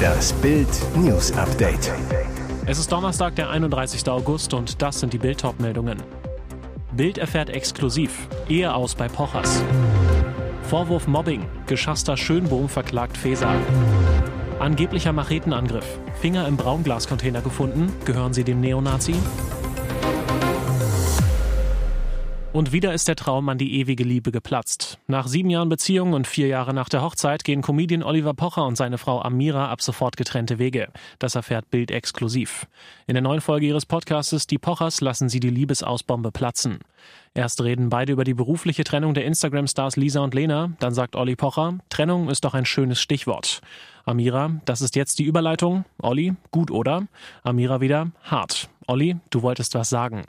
Das Bild News Update. Es ist Donnerstag, der 31. August und das sind die Bild meldungen Bild erfährt exklusiv Ehe aus bei Pochers. Vorwurf Mobbing. Geschasster Schönbohm verklagt Feser. Angeblicher Machetenangriff. Finger im Braunglascontainer gefunden. Gehören sie dem Neonazi? Und wieder ist der Traum an die ewige Liebe geplatzt. Nach sieben Jahren Beziehung und vier Jahre nach der Hochzeit gehen Comedian Oliver Pocher und seine Frau Amira ab sofort getrennte Wege. Das erfährt Bild exklusiv. In der neuen Folge ihres Podcastes Die Pochers lassen sie die Liebesausbombe platzen. Erst reden beide über die berufliche Trennung der Instagram-Stars Lisa und Lena, dann sagt Olli Pocher, Trennung ist doch ein schönes Stichwort. Amira, das ist jetzt die Überleitung. Olli, gut oder? Amira wieder, hart. Olli, du wolltest was sagen.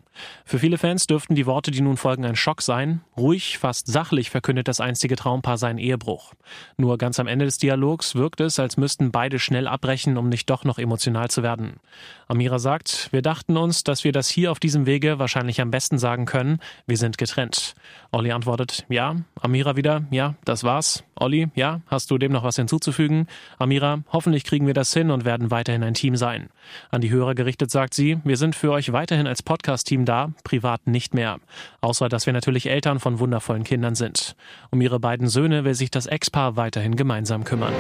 Für viele Fans dürften die Worte, die nun folgen, ein Schock sein. Ruhig, fast sachlich verkündet das einstige Traumpaar seinen Ehebruch. Nur ganz am Ende des Dialogs wirkt es, als müssten beide schnell abbrechen, um nicht doch noch emotional zu werden. Amira sagt, wir dachten uns, dass wir das hier auf diesem Wege wahrscheinlich am besten sagen können. Wir sind getrennt. Olli antwortet, ja. Amira wieder, ja, das war's. Olli, ja, hast du dem noch was hinzuzufügen? Amira, hoffentlich kriegen wir das hin und werden weiterhin ein Team sein. An die Hörer gerichtet sagt sie, wir sind für euch weiterhin als Podcast-Team da, privat nicht mehr. Außer, dass wir natürlich Eltern von wundervollen Kindern sind. Um ihre beiden Söhne will sich das Ex-Paar weiterhin gemeinsam kümmern.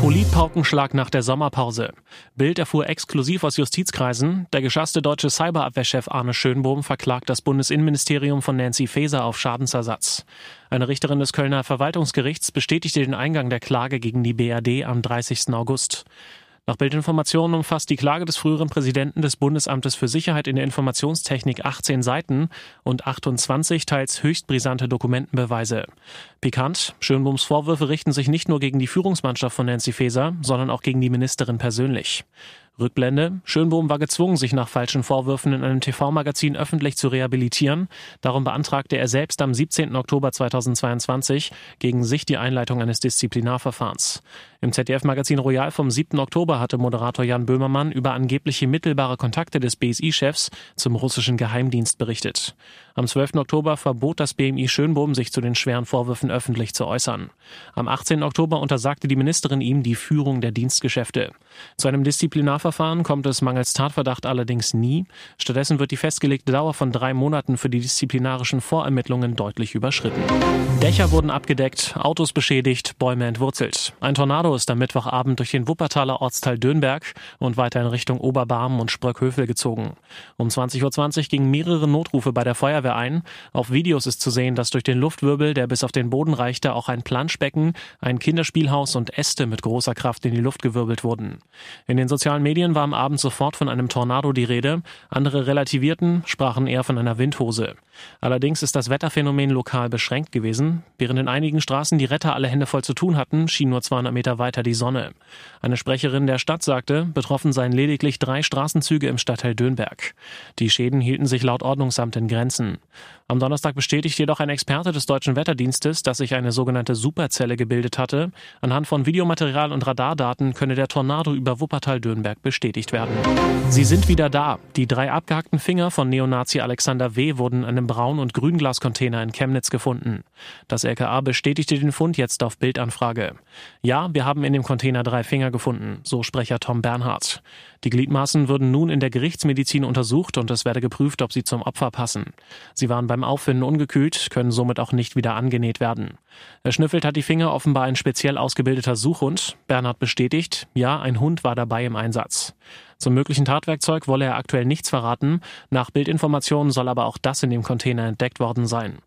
Politpaukenschlag nach der Sommerpause. Bild erfuhr exklusiv aus Justizkreisen, der geschasste deutsche Cyberabwehrchef Arne Schönbohm verklagt das Bundesinnenministerium von Nancy Faeser auf Schadensersatz. Eine Richterin des Kölner Verwaltungsgerichts bestätigte den Eingang der Klage gegen die BRD am 30. August. Nach Bildinformationen umfasst die Klage des früheren Präsidenten des Bundesamtes für Sicherheit in der Informationstechnik 18 Seiten und 28 teils höchst brisante Dokumentenbeweise. Pikant, Schönbohms Vorwürfe richten sich nicht nur gegen die Führungsmannschaft von Nancy Faeser, sondern auch gegen die Ministerin persönlich. Rückblende. Schönbohm war gezwungen, sich nach falschen Vorwürfen in einem TV-Magazin öffentlich zu rehabilitieren. Darum beantragte er selbst am 17. Oktober 2022 gegen sich die Einleitung eines Disziplinarverfahrens. Im ZDF-Magazin Royal vom 7. Oktober hatte Moderator Jan Böhmermann über angebliche mittelbare Kontakte des BSI-Chefs zum russischen Geheimdienst berichtet. Am 12. Oktober verbot das BMI Schönbohm, sich zu den schweren Vorwürfen öffentlich zu äußern. Am 18. Oktober untersagte die Ministerin ihm die Führung der Dienstgeschäfte. Zu einem Disziplinarverfahren kommt es mangels Tatverdacht allerdings nie. Stattdessen wird die festgelegte Dauer von drei Monaten für die disziplinarischen Vorermittlungen deutlich überschritten. Dächer wurden abgedeckt, Autos beschädigt, Bäume entwurzelt. Ein Tornado ist am Mittwochabend durch den Wuppertaler Ortsteil Dönberg und weiter in Richtung Oberbarmen und Spröckhövel gezogen. Um 20.20 Uhr gingen mehrere Notrufe bei der Feuerwehr ein. Auf Videos ist zu sehen, dass durch den Luftwirbel, der bis auf den Boden reichte, auch ein Planschbecken, ein Kinderspielhaus und Äste mit großer Kraft in die Luft gewirbelt wurden. In den sozialen Medien war am Abend sofort von einem Tornado die Rede. Andere relativierten, sprachen eher von einer Windhose. Allerdings ist das Wetterphänomen lokal beschränkt gewesen. Während in einigen Straßen die Retter alle Hände voll zu tun hatten, schien nur 200 Meter weiter die Sonne. Eine Sprecherin der Stadt sagte, betroffen seien lediglich drei Straßenzüge im Stadtteil Dönberg. Die Schäden hielten sich laut Ordnungsamt in Grenzen. Am Donnerstag bestätigt jedoch ein Experte des deutschen Wetterdienstes, dass sich eine sogenannte Superzelle gebildet hatte. Anhand von Videomaterial und Radardaten könne der Tornado über Wuppertal-Dönberg bestätigt werden. Sie sind wieder da. Die drei abgehackten Finger von Neonazi Alexander W. wurden in einem Braun- und Grünglascontainer in Chemnitz gefunden. Das LKA bestätigte den Fund jetzt auf Bildanfrage. Ja, wir haben in dem Container drei Finger gefunden, so Sprecher Tom Bernhardt. Die Gliedmaßen würden nun in der Gerichtsmedizin untersucht und es werde geprüft, ob sie zum Opfer passen. Sie waren beim Auffinden ungekühlt, können somit auch nicht wieder angenäht werden. Erschnüffelt hat die Finger offenbar ein speziell ausgebildeter Suchhund. Bernhard bestätigt, ja, ein Hund war dabei im Einsatz. Zum möglichen Tatwerkzeug wolle er aktuell nichts verraten. Nach Bildinformationen soll aber auch das in dem Container entdeckt worden sein.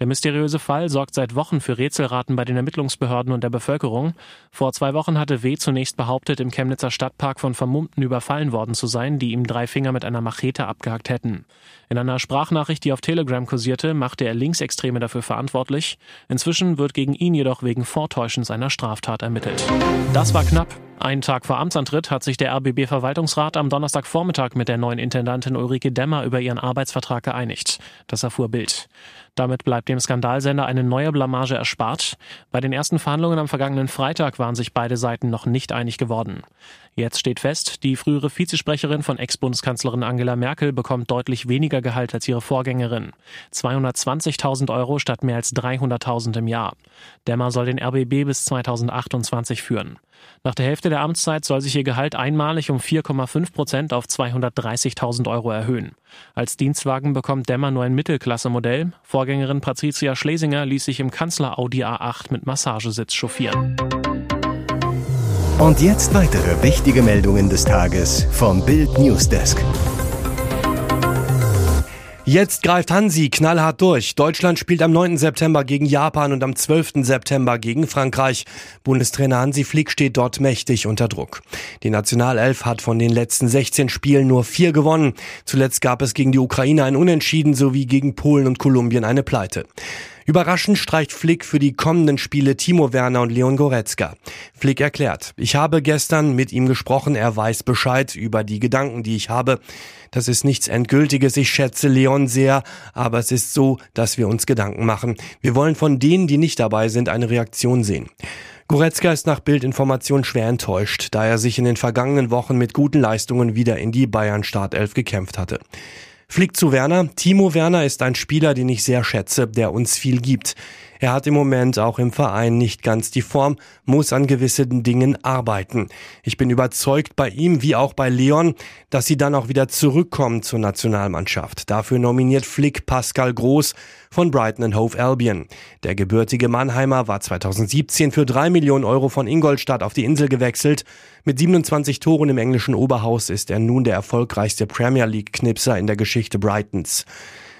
Der mysteriöse Fall sorgt seit Wochen für Rätselraten bei den Ermittlungsbehörden und der Bevölkerung. Vor zwei Wochen hatte W. zunächst behauptet, im Chemnitzer Stadtpark von Vermummten überfallen worden zu sein, die ihm drei Finger mit einer Machete abgehackt hätten. In einer Sprachnachricht, die auf Telegram kursierte, machte er Linksextreme dafür verantwortlich. Inzwischen wird gegen ihn jedoch wegen Vortäuschens einer Straftat ermittelt. Das war knapp. Einen Tag vor Amtsantritt hat sich der RBB-Verwaltungsrat am Donnerstagvormittag mit der neuen Intendantin Ulrike Demmer über ihren Arbeitsvertrag geeinigt. Das erfuhr Bild. Damit bleibt dem Skandalsender eine neue Blamage erspart. Bei den ersten Verhandlungen am vergangenen Freitag waren sich beide Seiten noch nicht einig geworden. Jetzt steht fest, die frühere Vizesprecherin von Ex-Bundeskanzlerin Angela Merkel bekommt deutlich weniger Gehalt als ihre Vorgängerin. 220.000 Euro statt mehr als 300.000 im Jahr. Demmer soll den RBB bis 2028 führen. Nach der Hälfte der Amtszeit soll sich ihr Gehalt einmalig um 4,5 Prozent auf 230.000 Euro erhöhen. Als Dienstwagen bekommt Demmer nur ein Mittelklasse-Modell. Vorgängerin Patricia Schlesinger ließ sich im Kanzler Audi A8 mit Massagesitz chauffieren. Und jetzt weitere wichtige Meldungen des Tages vom Bild Newsdesk. Jetzt greift Hansi knallhart durch. Deutschland spielt am 9. September gegen Japan und am 12. September gegen Frankreich. Bundestrainer Hansi Flick steht dort mächtig unter Druck. Die Nationalelf hat von den letzten 16 Spielen nur vier gewonnen. Zuletzt gab es gegen die Ukraine ein Unentschieden sowie gegen Polen und Kolumbien eine Pleite. Überraschend streicht Flick für die kommenden Spiele Timo Werner und Leon Goretzka. Flick erklärt, ich habe gestern mit ihm gesprochen, er weiß Bescheid über die Gedanken, die ich habe. Das ist nichts Endgültiges, ich schätze Leon sehr, aber es ist so, dass wir uns Gedanken machen. Wir wollen von denen, die nicht dabei sind, eine Reaktion sehen. Goretzka ist nach Bildinformation schwer enttäuscht, da er sich in den vergangenen Wochen mit guten Leistungen wieder in die Bayern-Startelf gekämpft hatte. Flick zu Werner. Timo Werner ist ein Spieler, den ich sehr schätze, der uns viel gibt. Er hat im Moment auch im Verein nicht ganz die Form, muss an gewissen Dingen arbeiten. Ich bin überzeugt bei ihm wie auch bei Leon, dass sie dann auch wieder zurückkommen zur Nationalmannschaft. Dafür nominiert Flick Pascal Groß von Brighton Hove Albion. Der gebürtige Mannheimer war 2017 für drei Millionen Euro von Ingolstadt auf die Insel gewechselt. Mit 27 Toren im englischen Oberhaus ist er nun der erfolgreichste Premier League Knipser in der Geschichte Brightons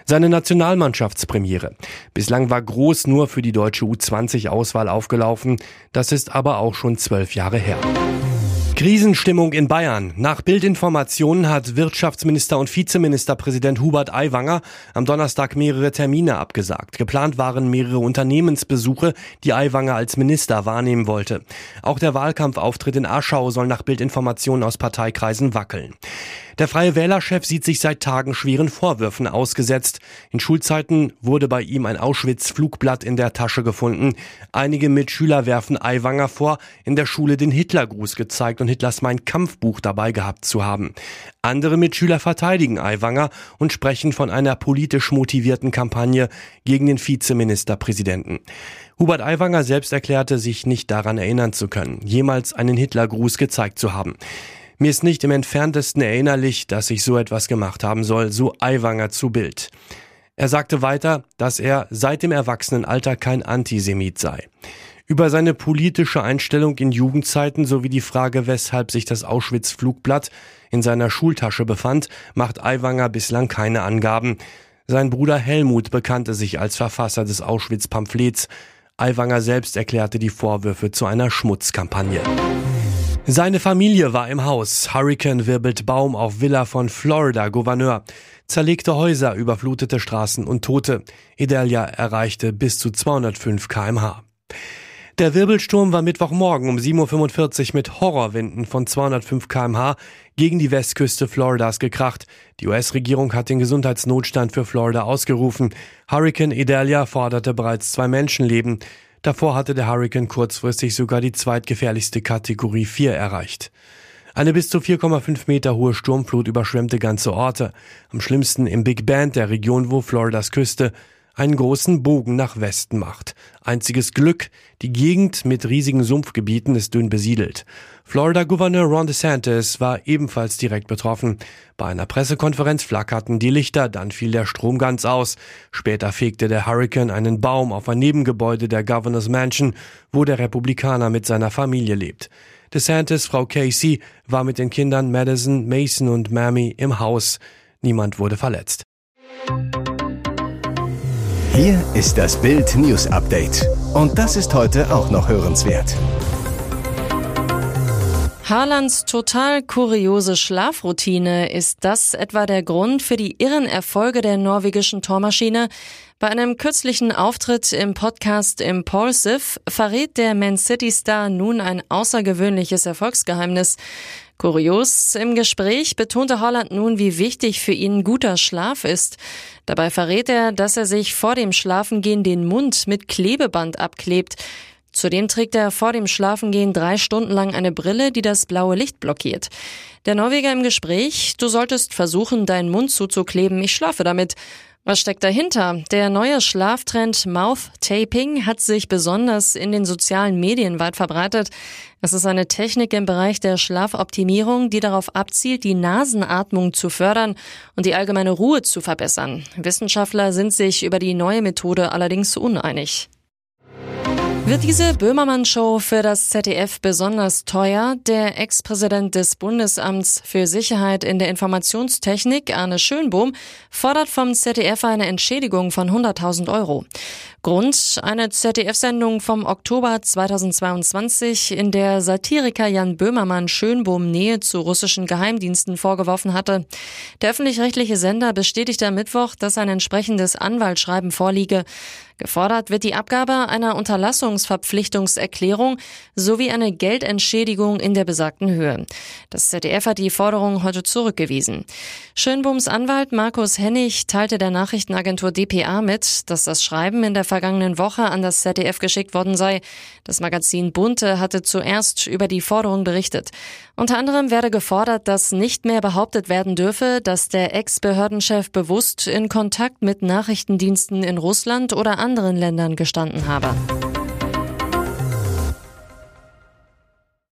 seine Nationalmannschaftspremiere. Bislang war Groß nur für die deutsche U20-Auswahl aufgelaufen. Das ist aber auch schon zwölf Jahre her. Krisenstimmung in Bayern. Nach Bildinformationen hat Wirtschaftsminister und Vizeministerpräsident Hubert Aiwanger am Donnerstag mehrere Termine abgesagt. Geplant waren mehrere Unternehmensbesuche, die Aiwanger als Minister wahrnehmen wollte. Auch der Wahlkampfauftritt in Aschau soll nach Bildinformationen aus Parteikreisen wackeln. Der Freie Wählerchef sieht sich seit Tagen schweren Vorwürfen ausgesetzt. In Schulzeiten wurde bei ihm ein Auschwitz-Flugblatt in der Tasche gefunden. Einige Mitschüler werfen Aiwanger vor, in der Schule den Hitlergruß gezeigt und Hitlers Mein Kampfbuch dabei gehabt zu haben. Andere Mitschüler verteidigen Aiwanger und sprechen von einer politisch motivierten Kampagne gegen den Vizeministerpräsidenten. Hubert Aiwanger selbst erklärte sich nicht daran erinnern zu können, jemals einen Hitlergruß gezeigt zu haben. Mir ist nicht im entferntesten erinnerlich, dass ich so etwas gemacht haben soll, so Aiwanger zu Bild. Er sagte weiter, dass er seit dem Erwachsenenalter kein Antisemit sei. Über seine politische Einstellung in Jugendzeiten sowie die Frage, weshalb sich das Auschwitz-Flugblatt in seiner Schultasche befand, macht Aiwanger bislang keine Angaben. Sein Bruder Helmut bekannte sich als Verfasser des Auschwitz-Pamphlets. Aiwanger selbst erklärte die Vorwürfe zu einer Schmutzkampagne. Seine Familie war im Haus. Hurricane wirbelt Baum auf Villa von Florida Gouverneur. Zerlegte Häuser, überflutete Straßen und Tote. Idalia erreichte bis zu 205 kmh. Der Wirbelsturm war Mittwochmorgen um 7.45 Uhr mit Horrorwinden von 205 kmh gegen die Westküste Floridas gekracht. Die US-Regierung hat den Gesundheitsnotstand für Florida ausgerufen. Hurricane Idalia forderte bereits zwei Menschenleben. Davor hatte der Hurricane kurzfristig sogar die zweitgefährlichste Kategorie 4 erreicht. Eine bis zu 4,5 Meter hohe Sturmflut überschwemmte ganze Orte. Am schlimmsten im Big Bend, der Region, wo Floridas Küste einen großen Bogen nach Westen macht. Einziges Glück, die Gegend mit riesigen Sumpfgebieten ist dünn besiedelt. Florida-Gouverneur Ron DeSantis war ebenfalls direkt betroffen. Bei einer Pressekonferenz flackerten die Lichter, dann fiel der Strom ganz aus. Später fegte der Hurricane einen Baum auf ein Nebengebäude der Governor's Mansion, wo der Republikaner mit seiner Familie lebt. DeSantis Frau Casey war mit den Kindern Madison, Mason und Mammy im Haus. Niemand wurde verletzt. Hier ist das Bild News Update. Und das ist heute auch noch hörenswert. Haalands total kuriose Schlafroutine. Ist das etwa der Grund für die irren Erfolge der norwegischen Tormaschine? Bei einem kürzlichen Auftritt im Podcast Impulsive verrät der Man City Star nun ein außergewöhnliches Erfolgsgeheimnis. Kurios im Gespräch betonte Holland nun, wie wichtig für ihn guter Schlaf ist. Dabei verrät er, dass er sich vor dem Schlafengehen den Mund mit Klebeband abklebt. Zudem trägt er vor dem Schlafengehen drei Stunden lang eine Brille, die das blaue Licht blockiert. Der Norweger im Gespräch, du solltest versuchen, deinen Mund zuzukleben, ich schlafe damit. Was steckt dahinter? Der neue Schlaftrend Mouth Taping hat sich besonders in den sozialen Medien weit verbreitet. Es ist eine Technik im Bereich der Schlafoptimierung, die darauf abzielt, die Nasenatmung zu fördern und die allgemeine Ruhe zu verbessern. Wissenschaftler sind sich über die neue Methode allerdings uneinig. Wird diese Böhmermann-Show für das ZDF besonders teuer? Der Ex-Präsident des Bundesamts für Sicherheit in der Informationstechnik, Arne Schönbohm, fordert vom ZDF eine Entschädigung von 100.000 Euro. Grund eine ZDF-Sendung vom Oktober 2022, in der Satiriker Jan Böhmermann Schönbohm Nähe zu russischen Geheimdiensten vorgeworfen hatte. Der öffentlich-rechtliche Sender bestätigte am Mittwoch, dass ein entsprechendes Anwaltsschreiben vorliege. Gefordert wird die Abgabe einer Unterlassungsverpflichtungserklärung sowie eine Geldentschädigung in der besagten Höhe. Das ZDF hat die Forderung heute zurückgewiesen. Schönbohms Anwalt Markus Hennig teilte der Nachrichtenagentur dpa mit, dass das Schreiben in der vergangenen Woche an das ZDF geschickt worden sei. Das Magazin Bunte hatte zuerst über die Forderung berichtet. Unter anderem werde gefordert, dass nicht mehr behauptet werden dürfe, dass der Ex-Behördenchef bewusst in Kontakt mit Nachrichtendiensten in Russland oder anderen Ländern gestanden habe.